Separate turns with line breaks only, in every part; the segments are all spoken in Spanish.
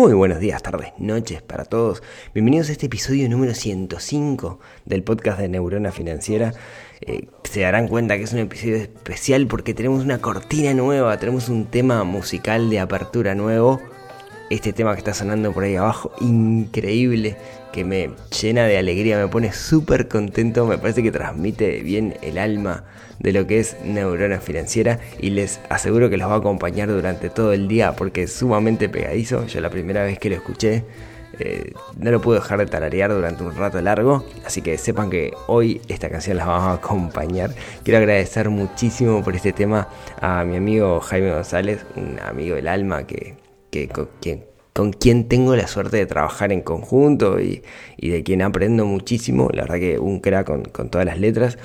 Muy buenos días, tardes, noches para todos. Bienvenidos a este episodio número 105 del podcast de Neurona Financiera. Eh, se darán cuenta que es un episodio especial porque tenemos una cortina nueva, tenemos un tema musical de apertura nuevo. Este tema que está sonando por ahí abajo, increíble, que me llena de alegría, me pone súper contento, me parece que transmite bien el alma de lo que es Neurona Financiera y les aseguro que los va a acompañar durante todo el día porque es sumamente pegadizo. Yo la primera vez que lo escuché eh, no lo pude dejar de tararear durante un rato largo, así que sepan que hoy esta canción las vamos a acompañar. Quiero agradecer muchísimo por este tema a mi amigo Jaime González, un amigo del alma que, que con, quien, tengo la suerte de trabajar en conjunto y, y, de quien aprendo muchísimo. La verdad que un crack con, con todas las letras.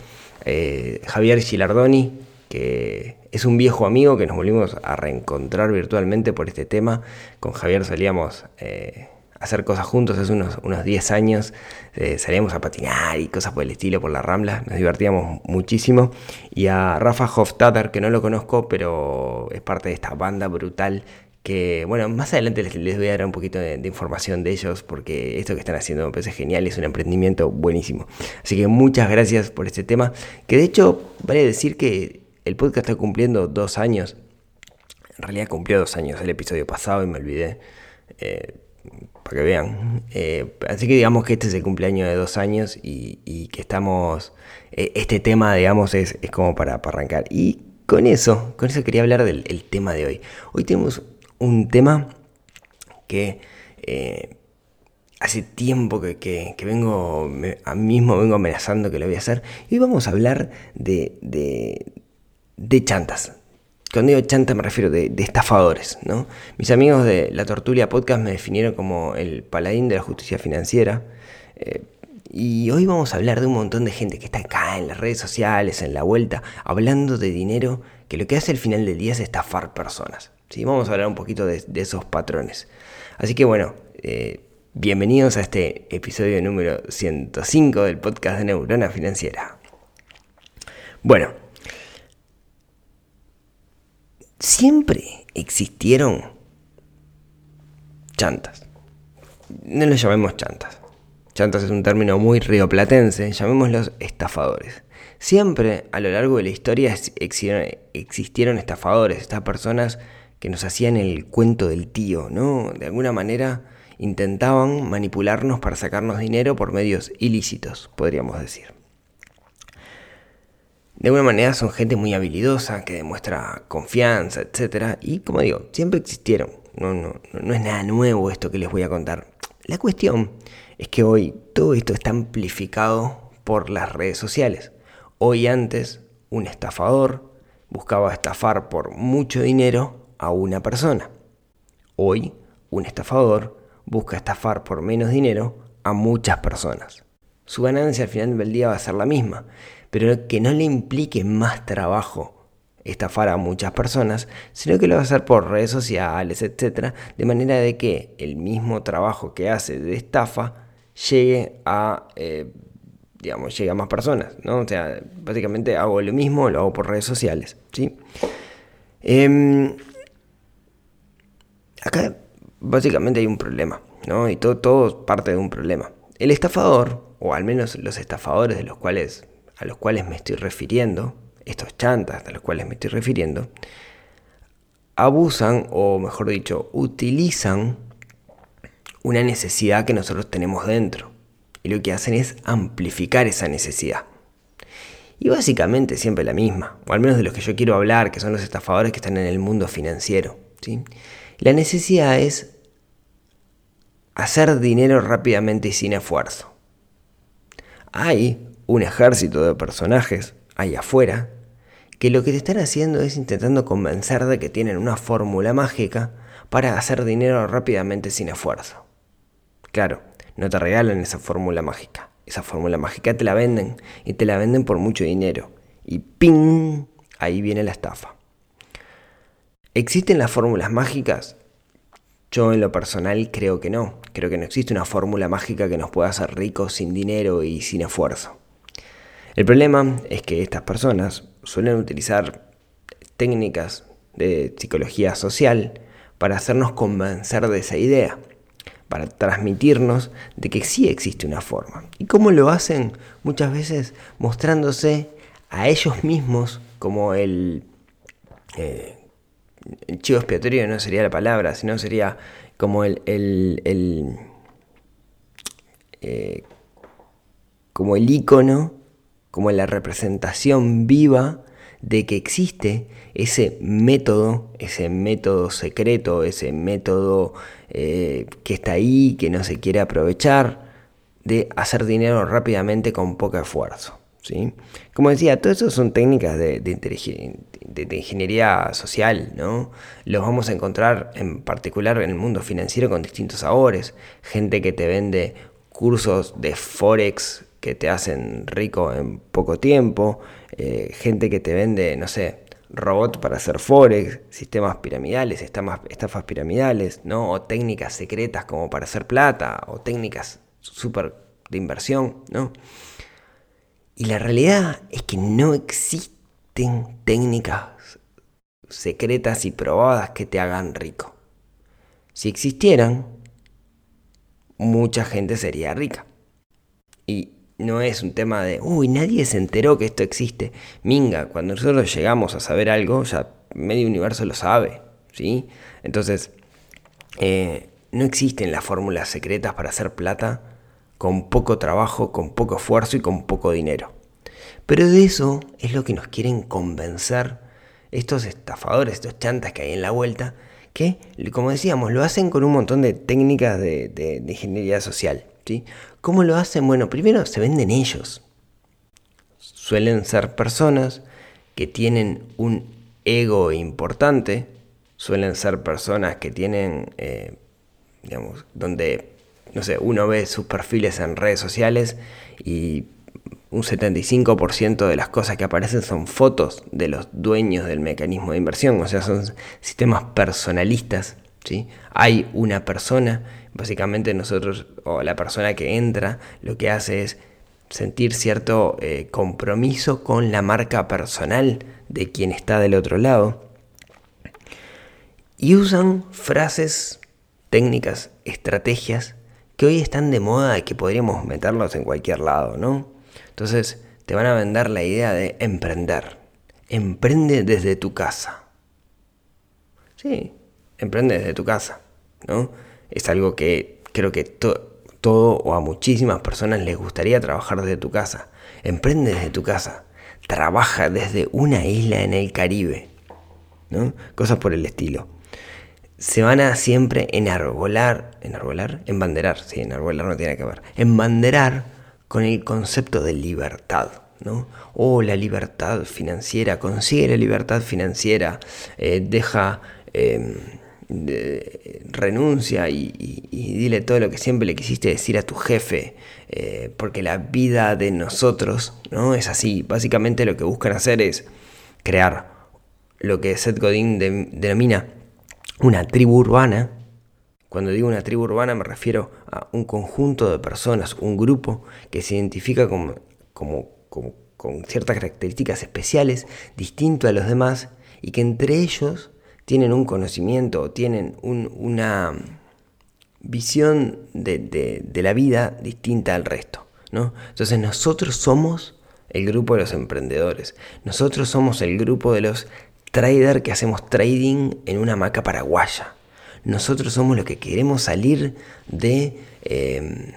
Eh, Javier Gilardoni, que es un viejo amigo que nos volvimos a reencontrar virtualmente por este tema. Con Javier salíamos eh, hacer cosas juntos hace unos, unos 10 años. Eh, salíamos a patinar y cosas por el estilo por la Rambla. Nos divertíamos muchísimo. Y a Rafa Hofstadter, que no lo conozco, pero es parte de esta banda brutal que bueno, más adelante les, voy a dar un poquito de, información de ellos porque esto que están haciendo me parece genial, es un emprendimiento buenísimo. Así que muchas gracias por este tema, que de hecho vale decir que el podcast está cumpliendo dos años, en realidad cumplió dos años el episodio pasado y me olvidé, eh, para que vean. Eh, así que digamos que este es el cumpleaños de dos años y, y que estamos, eh, este tema digamos es, es como para, arrancar. Y con eso, con eso quería hablar del tema de hoy. Hoy tenemos un tema que eh, hace tiempo que, que, vengo, me, a mismo vengo amenazando que lo voy a hacer. Y hoy vamos a hablar de, de, de chantas. Cuando digo chantas me refiero de, de, estafadores, ¿no? Mis amigos de La Tortulia Podcast me definieron como el paladín de la justicia financiera. Eh, y hoy vamos a hablar de un montón de gente que está acá en las redes sociales, en la vuelta, hablando de dinero, que lo que hace al final del día es estafar personas. ¿Sí? Vamos a hablar un poquito de, esos patrones. Así que bueno, eh, bienvenidos a este episodio número 105 del podcast de Neurona Financiera. Bueno, siempre existieron chantas. No los llamemos chantas. Chantas es un término muy rioplatense, llamémoslos estafadores. Siempre a lo largo de la historia existieron estafadores, estas personas que nos hacían el cuento del tío, ¿no? De alguna manera intentaban manipularnos para sacarnos dinero por medios ilícitos, podríamos decir. De alguna manera son gente muy habilidosa, que demuestra confianza, etc. Y como digo, siempre existieron. No, no, no es nada nuevo esto que les voy a contar. La cuestión es que hoy todo esto está amplificado por las redes sociales. Hoy antes un estafador buscaba estafar por mucho dinero a una persona. Hoy un estafador busca estafar por menos dinero a muchas personas. Su ganancia al final del día va a ser la misma, pero que no le implique más trabajo estafar a muchas personas, sino que lo va a hacer por redes sociales, etc., de manera de que el mismo trabajo que hace de estafa llegue a, eh, digamos, llegue a más personas, ¿no? O sea, básicamente hago lo mismo, lo hago por redes sociales, ¿sí? Eh, acá básicamente hay un problema, ¿no? Y todo, todo parte de un problema. El estafador, o al menos los estafadores de los cuales, a los cuales me estoy refiriendo, estos chantas a los cuales me estoy refiriendo, abusan, o mejor dicho, utilizan una necesidad que nosotros tenemos dentro. Y lo que hacen es amplificar esa necesidad. Y básicamente siempre la misma, o al menos de los que yo quiero hablar, que son los estafadores que están en el mundo financiero. ¿sí? La necesidad es hacer dinero rápidamente y sin esfuerzo. Hay un ejército de personajes ahí afuera que lo que te están haciendo es intentando convencer de que tienen una fórmula mágica para hacer dinero rápidamente sin esfuerzo. Claro, no te regalan esa fórmula mágica. Esa fórmula mágica te la venden y te la venden por mucho dinero. Y ¡ping! Ahí viene la estafa. ¿Existen las fórmulas mágicas? Yo en lo personal creo que no. Creo que no existe una fórmula mágica que nos pueda hacer ricos sin dinero y sin esfuerzo. El problema es que estas personas suelen utilizar técnicas de psicología social para hacernos convencer de esa idea, para transmitirnos de que sí existe una forma. ¿Y cómo lo hacen? Muchas veces mostrándose a ellos mismos como el, eh, chivo expiatorio no sería la palabra, sino sería como el, el, el eh, como el icono, como la representación viva de que existe ese método, ese método secreto, ese método eh, que está ahí, que no se quiere aprovechar, de hacer dinero rápidamente con poco esfuerzo. ¿Sí? Como decía, todo eso son técnicas de, ingeniería social, ¿no? Los vamos a encontrar en particular en el mundo financiero con distintos sabores. Gente que te vende cursos de Forex que te hacen rico en poco tiempo. Eh, gente que te vende, no sé, robots para hacer Forex, sistemas piramidales, estafas piramidales, ¿no? O técnicas secretas como para hacer plata, o técnicas súper de inversión, ¿no? Y la realidad es que no existen técnicas secretas y probadas que te hagan rico. Si existieran, mucha gente sería rica. Y no es un tema de, uy, nadie se enteró que esto existe. Minga, cuando nosotros llegamos a saber algo, ya medio universo lo sabe, ¿sí? Entonces, eh, no existen las fórmulas secretas para hacer plata con poco trabajo, con poco esfuerzo y con poco dinero. Pero de eso es lo que nos quieren convencer estos estafadores, estos chantas que hay en la vuelta, que, como decíamos, lo hacen con un montón de técnicas de, ingeniería social. ¿sí? ¿Cómo lo hacen? Bueno, primero se venden ellos. Suelen ser personas que tienen un ego importante, suelen ser personas que tienen, eh, digamos, donde no sé, uno ve sus perfiles en redes sociales y un 75% de las cosas que aparecen son fotos de los dueños del mecanismo de inversión, o sea, son sistemas personalistas. ¿sí? Hay una persona, básicamente nosotros, o la persona que entra, lo que hace es sentir cierto eh, compromiso con la marca personal de quien está del otro lado. Y usan frases, técnicas, estrategias que hoy están de moda y que podríamos meterlos en cualquier lado, ¿no? Entonces te van a vender la idea de emprender. Emprende desde tu casa. Sí, emprende desde tu casa, ¿no? Es algo que creo que todo o a muchísimas personas les gustaría trabajar desde tu casa. Emprende desde tu casa. Trabaja desde una isla en el Caribe, ¿no? Cosas por el estilo se van a siempre enarbolar, enarbolar, embanderar, sí, enarbolar no tiene que ver, embanderar con el concepto de libertad, ¿no? O oh, la libertad financiera, consigue la libertad financiera, eh, deja, em, renuncia y, dile todo lo que siempre le quisiste decir a tu jefe, eh, porque la vida de nosotros, ¿no? Es así, básicamente lo que buscan hacer es crear lo que Seth Godin denomina una tribu urbana, cuando digo una tribu urbana me refiero a un conjunto de personas, un grupo que se identifica como, con ciertas características especiales, distinto a los demás, y que entre ellos tienen un conocimiento, o tienen una visión de, la vida distinta al resto. ¿no? Entonces nosotros somos el grupo de los emprendedores, nosotros somos el grupo de los trader que hacemos trading en una maca paraguaya. Nosotros somos los que queremos salir de em,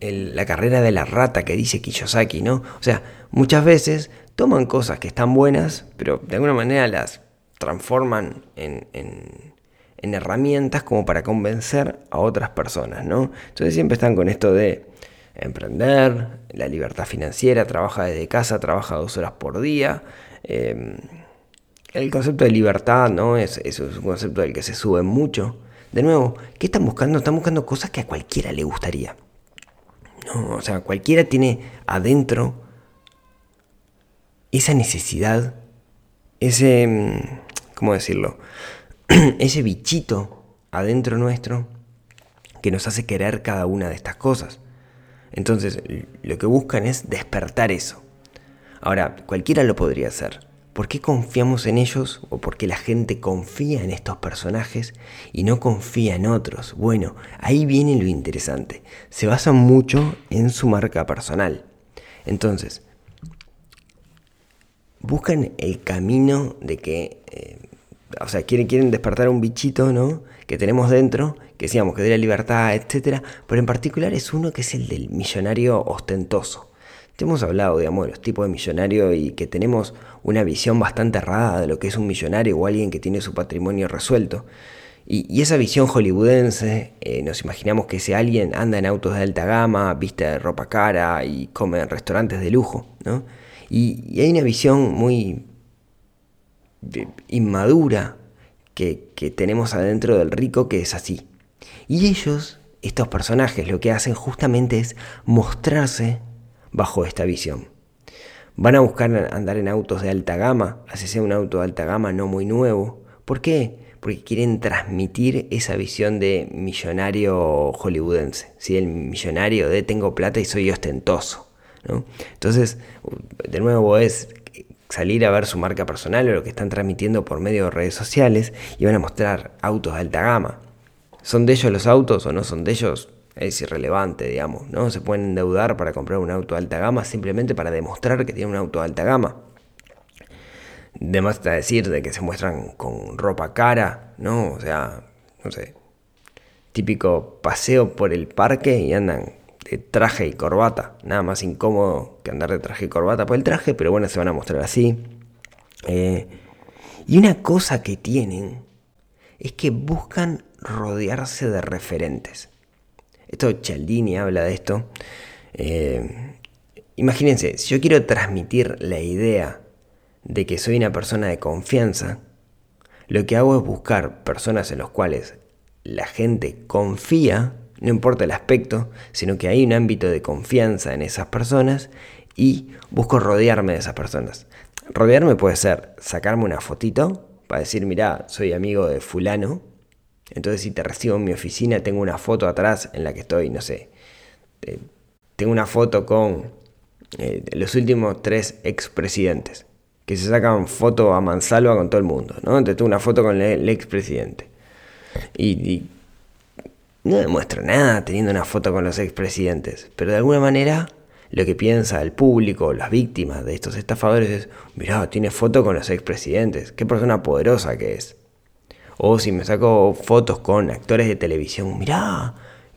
la carrera de la rata que dice Kiyosaki, ¿no? O sea, muchas veces toman cosas que están buenas, pero de alguna manera las transforman en, en herramientas como para convencer a otras personas, ¿no? Entonces siempre están con esto de emprender, la libertad financiera, trabaja desde casa, trabaja dos horas por día. Em, el concepto de libertad, ¿no? Es, un concepto del que se sube mucho. De nuevo, ¿qué están buscando? Están buscando cosas que a cualquiera le gustaría. O sea, cualquiera tiene adentro esa necesidad, ese, em, ¿cómo decirlo? ese bichito adentro nuestro que nos hace querer cada una de estas cosas. Entonces, lo que buscan es despertar eso. Ahora, cualquiera lo podría hacer. ¿Por qué confiamos en ellos o por qué la gente confía en estos personajes y no confía en otros? Bueno, ahí viene lo interesante. Se basan mucho en su marca personal. Entonces, buscan el camino de que, eh, o sea, quieren, quieren despertar un bichito, ¿no? Que tenemos dentro que decíamos que de la libertad, etcétera, pero en particular es uno que es el del millonario ostentoso. Ya hemos hablado, digamos, de los tipos de millonario y que tenemos una visión bastante errada de lo que es un millonario o alguien que tiene su patrimonio resuelto. Y, esa visión hollywoodense, eh, nos imaginamos que ese alguien anda en autos de alta gama, viste de ropa cara y come en restaurantes de lujo, ¿no? Y, hay una visión muy inmadura que tenemos adentro del rico que es así. Y ellos, estos personajes, lo que hacen justamente es mostrarse bajo esta visión. Van a buscar andar en autos de alta gama, así sea un auto de alta gama no muy nuevo. ¿Por qué? Porque quieren transmitir esa visión de millonario hollywoodense, ¿sí? el millonario de tengo plata y soy ostentoso. Entonces, de nuevo es salir a ver su marca personal o lo que están transmitiendo por medio de redes sociales y van a mostrar autos de alta gama. ¿Son de ellos los autos o no son de ellos? Es irrelevante, digamos. No se pueden endeudar para comprar un auto de alta gama simplemente para demostrar que tienen un auto de alta gama. Demás está decir de que se muestran con ropa cara, ¿no? O sea, no sé, típico paseo por el parque y andan de traje y corbata. Nada más incómodo que andar de traje y corbata por el traje, pero bueno, se van a mostrar así. Eh, y una cosa que tienen es que buscan rodearse de referentes. Esto Cialdini habla de esto. Eh, imagínense, si yo quiero transmitir la idea de que soy una persona de confianza, lo que hago es buscar personas en las cuales la gente confía, no importa el aspecto, sino que hay un ámbito de confianza en esas personas y busco rodearme de esas personas. Rodearme puede ser sacarme una fotito para decir, mira, soy amigo de fulano, entonces si te recibo en mi oficina, tengo una foto atrás en la que estoy, no sé, eh, tengo una foto con eh, los últimos tres expresidentes, que se sacan foto a mansalva con todo el mundo, ¿no? Entonces tengo una foto con el, expresidente. Y, y, no demuestro nada teniendo una foto con los expresidentes, pero de alguna manera lo que piensa el público, las víctimas de estos estafadores es, mirá, tiene foto con los expresidentes, qué persona poderosa que es. O si me saco fotos con actores de televisión, mirá,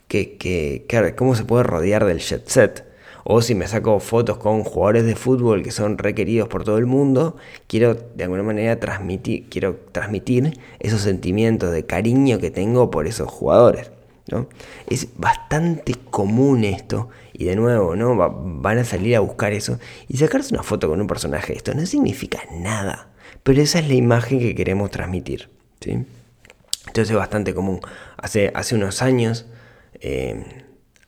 que, que, cómo se puede rodear del jet set. O si me saco fotos con jugadores de fútbol que son requeridos por todo el mundo, quiero de alguna manera transmitir, quiero transmitir esos sentimientos de cariño que tengo por esos jugadores. ¿no? Es bastante común esto, y de nuevo, ¿no? van a salir a buscar eso y sacarse una foto con un personaje. Esto no significa nada, pero esa es la imagen que queremos transmitir. Entonces es bastante común. Hace, hace unos años eh,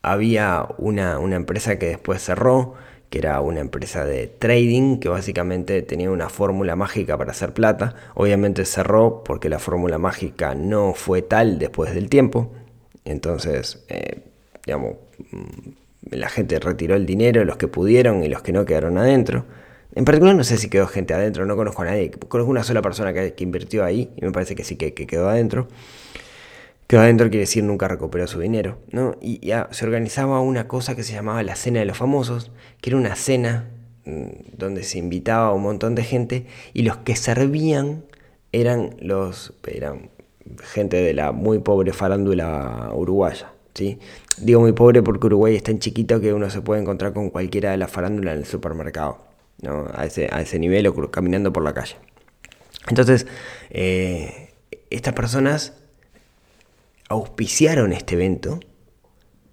había una, empresa que después cerró, que era una empresa de trading, que básicamente tenía una fórmula mágica para hacer plata. Obviamente cerró porque la fórmula mágica no fue tal después del tiempo. Entonces, eh, digamos, mm, la gente retiró el dinero, los que pudieron y los que no quedaron adentro. En particular no sé si quedó gente adentro, no conozco a nadie. Conozco una sola persona que, invirtió ahí y me parece que sí que, quedó adentro. Quedó adentro quiere decir nunca recuperó su dinero. ¿no? Y ya se organizaba una cosa que se llamaba la Cena de los Famosos, que era una cena mm, donde se invitaba a un montón de gente y los que servían eran los eran gente de la muy pobre farándula uruguaya. ¿sí? Digo muy pobre porque Uruguay es tan chiquito que uno se puede encontrar con cualquiera de la farándula en el supermercado a, ese, a ese nivel o caminando por la calle. Entonces, eh, estas personas auspiciaron este evento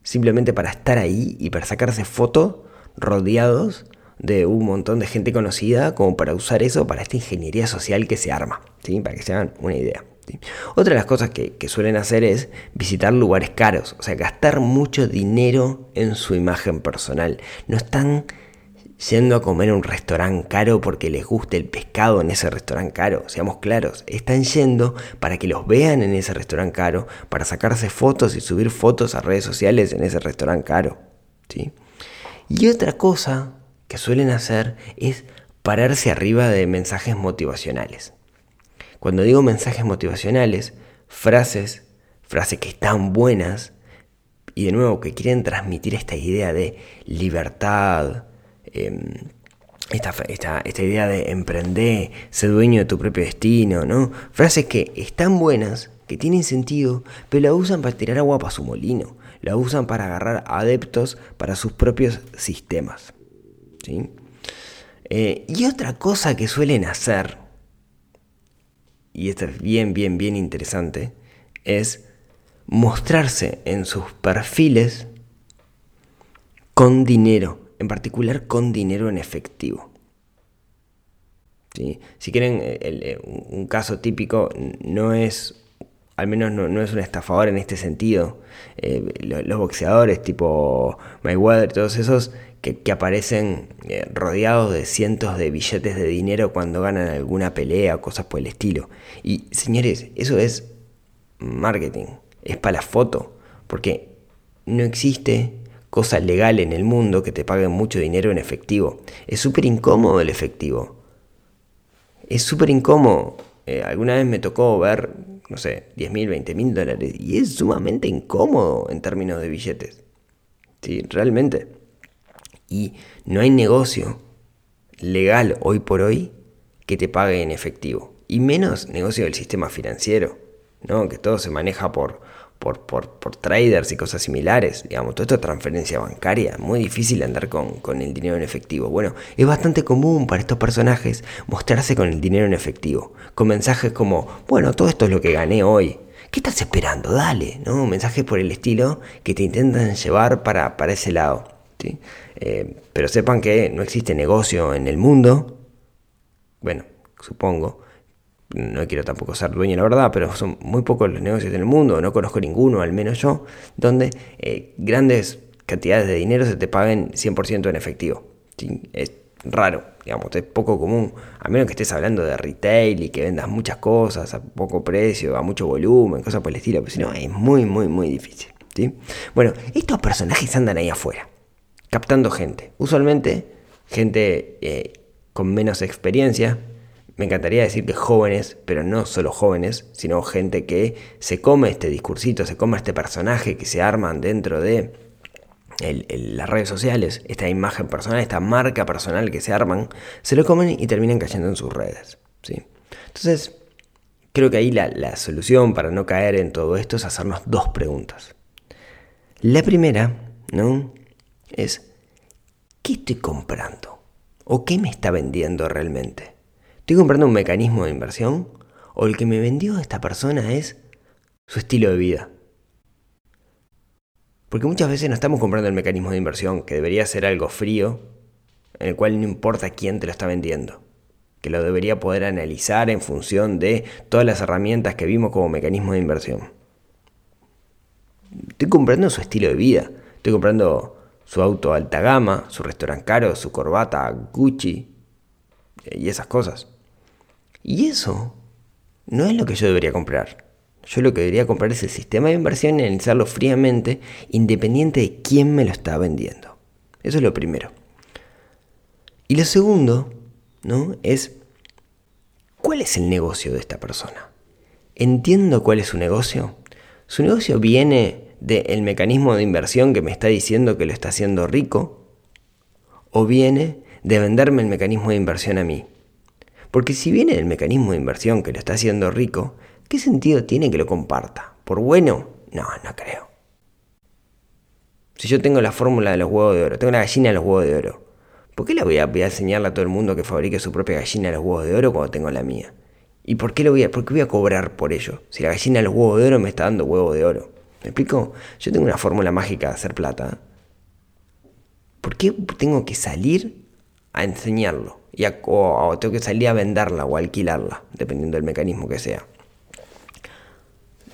simplemente para estar ahí y para sacarse fotos rodeados de un montón de gente conocida como para usar eso para esta ingeniería social que se arma, ¿sí? para que se hagan una idea. Otra de las cosas que, que, suelen hacer es visitar lugares caros, o sea, gastar mucho dinero en su imagen personal. No están yendo a comer a un restaurante caro porque les guste el pescado en ese restaurante caro, seamos claros, están yendo para que los vean en ese restaurante caro, para sacarse fotos y subir fotos a redes sociales en ese restaurante caro. ¿sí? Y otra cosa que suelen hacer es pararse arriba de mensajes motivacionales. Cuando digo mensajes motivacionales, frases, frases que están buenas y de nuevo que quieren transmitir esta idea de libertad, em, esta, esta, idea de emprender, ser dueño de tu propio destino, ¿no? Frases que están buenas, que tienen sentido, pero la usan para tirar agua para su molino, la usan para agarrar adeptos para sus propios sistemas. ¿sí? Eh, y otra cosa que suelen hacer, y esto es bien, bien, bien interesante, es mostrarse en sus perfiles con dinero, en particular con dinero en efectivo. ¿Sí? Si quieren, eh, eh, un caso típico no es, al menos no, es un estafador en este sentido. los boxeadores tipo Mayweather, todos esos, que, aparecen eh, rodeados de cientos de billetes de dinero cuando ganan alguna pelea o cosas por el estilo. Y señores, eso es marketing, es para la foto, porque no existe cosa legal en el mundo que te paguen mucho dinero en efectivo. Es súper incómodo el efectivo. Es súper incómodo. Eh, alguna vez me tocó ver, no sé, 10 mil, 20 mil dólares y es sumamente incómodo en términos de billetes. Sí, realmente. Y no hay negocio legal hoy por hoy que te pague en efectivo. Y menos negocio del sistema financiero, ¿no? que todo se maneja por, por, por, traders y cosas similares. Digamos, todo esto es transferencia bancaria. Muy difícil andar con, con, el dinero en efectivo. Bueno, es bastante común para estos personajes mostrarse con el dinero en efectivo. Con mensajes como, bueno, todo esto es lo que gané hoy. ¿Qué estás esperando? Dale, ¿no? Mensajes por el estilo que te intentan llevar para, para ese lado. Eh, pero sepan que no existe negocio en el mundo, bueno, supongo, no quiero tampoco ser dueño la verdad, pero son muy pocos los negocios en el mundo, no conozco ninguno, al menos yo, donde eh, grandes cantidades de dinero se te paguen 100% en efectivo. Es raro, digamos, es poco común, a menos que estés hablando de retail y que vendas muchas cosas a poco precio, a mucho volumen, cosas por el estilo, pero si no, es muy, muy, muy difícil. ¿sí? Bueno, estos personajes andan ahí afuera captando gente. Usualmente gente eh, con menos experiencia. Me encantaría decir que jóvenes, pero no solo jóvenes, sino gente que se come este discursito, se come este personaje que se arman dentro de las redes sociales, esta imagen personal, esta marca personal que se arman, se lo comen y terminan cayendo en sus redes. ¿sí? Entonces, creo que ahí la, la solución para no caer en todo esto es hacernos dos preguntas. La primera, ¿no? es, ¿qué estoy comprando? ¿O qué me está vendiendo realmente? ¿Estoy comprando un mecanismo de inversión? ¿O el que me vendió esta persona es su estilo de vida? Porque muchas veces no estamos comprando el mecanismo de inversión, que debería ser algo frío, en el cual no importa quién te lo está vendiendo, que lo debería poder analizar en función de todas las herramientas que vimos como mecanismo de inversión. Estoy comprando su estilo de vida, estoy comprando su auto alta gama, su restaurante caro, su corbata Gucci y esas cosas. Y eso no es lo que yo debería comprar. Yo lo que debería comprar es el sistema de inversión y analizarlo fríamente, independiente de quién me lo está vendiendo. Eso es lo primero. Y lo segundo, ¿no? Es ¿cuál es el negocio de esta persona? ¿Entiendo cuál es su negocio? Su negocio viene del mecanismo de inversión que me está diciendo que lo está haciendo rico, o viene de venderme el mecanismo de inversión a mí. Porque si viene del mecanismo de inversión que lo está haciendo rico, ¿qué sentido tiene que lo comparta? ¿Por bueno? No, no creo. Si yo tengo la fórmula de los huevos de oro, tengo la gallina de los huevos de oro, ¿por qué le voy a, voy a enseñarle a todo el mundo que fabrique su propia gallina de los huevos de oro cuando tengo la mía? ¿Y por qué, lo voy a, por qué voy a cobrar por ello? Si la gallina de los huevos de oro me está dando huevos de oro. ¿Me explico? Yo tengo una fórmula mágica de hacer plata. ¿Por qué tengo que salir a enseñarlo? O, tengo que salir a venderla o alquilarla, dependiendo del mecanismo que sea.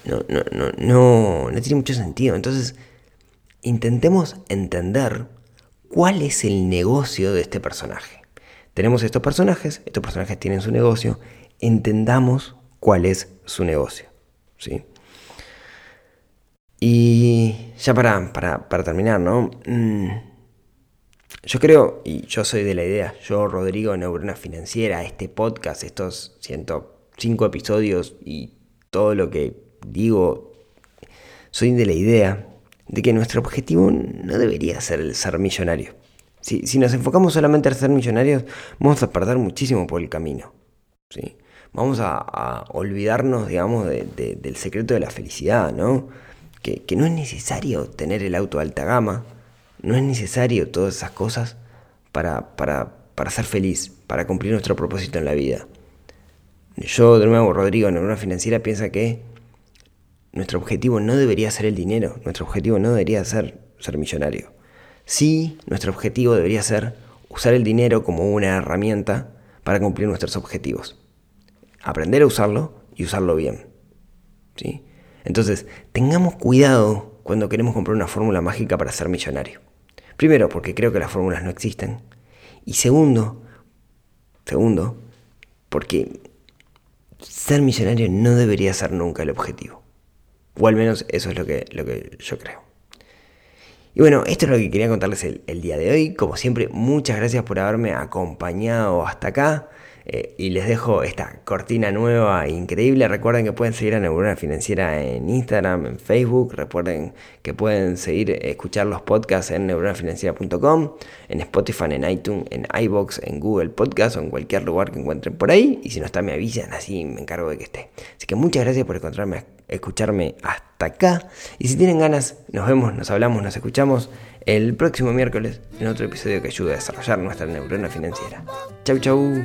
No, no, no, no, no tiene mucho sentido. Entonces, intentemos entender cuál es el negocio de este personaje. Tenemos estos personajes, estos personajes tienen su negocio, entendamos cuál es su negocio. ¿sí? Y ya para, para, terminar, ¿no? Mm, yo creo, y yo soy de la idea, yo, Rodrigo, Neurona Financiera, este podcast, estos 105 episodios y todo lo que digo, soy de la idea de que nuestro objetivo no debería ser el ser millonario. Si, nos enfocamos solamente en ser millonarios, vamos a perder muchísimo por el camino. ¿sí? Vamos a, olvidarnos, digamos, del secreto de la felicidad, ¿no? Que, que, no es necesario tener el auto de alta gama, no es necesario todas esas cosas para, para, para ser feliz, para cumplir nuestro propósito en la vida. Yo, de nuevo, Rodrigo, en una financiera, piensa que nuestro objetivo no debería ser el dinero, nuestro objetivo no debería ser ser millonario. Sí, nuestro objetivo debería ser usar el dinero como una herramienta para cumplir nuestros objetivos. Aprender a usarlo y usarlo bien. ¿sí? Entonces, tengamos cuidado cuando queremos comprar una fórmula mágica para ser millonario. Primero, porque creo que las fórmulas no existen. Y segundo, segundo, porque ser millonario no debería ser nunca el objetivo. O al menos eso es lo que, lo que yo creo. Y bueno, esto es lo que quería contarles el, el día de hoy. Como siempre, muchas gracias por haberme acompañado hasta acá. Eh, y les dejo esta cortina nueva increíble. Recuerden que pueden seguir a Neurona Financiera en Instagram, en Facebook. Recuerden que pueden seguir, escuchar los podcasts en neuronafinanciera.com, en Spotify, en iTunes, en iBox, en Google Podcast o en cualquier lugar que encuentren por ahí. Y si no está, me avisan, así me encargo de que esté. Así que muchas gracias por encontrarme, escucharme hasta acá. Y si tienen ganas, nos vemos, nos hablamos, nos escuchamos el próximo miércoles en otro episodio que ayude a desarrollar nuestra neurona financiera. Chau, chau.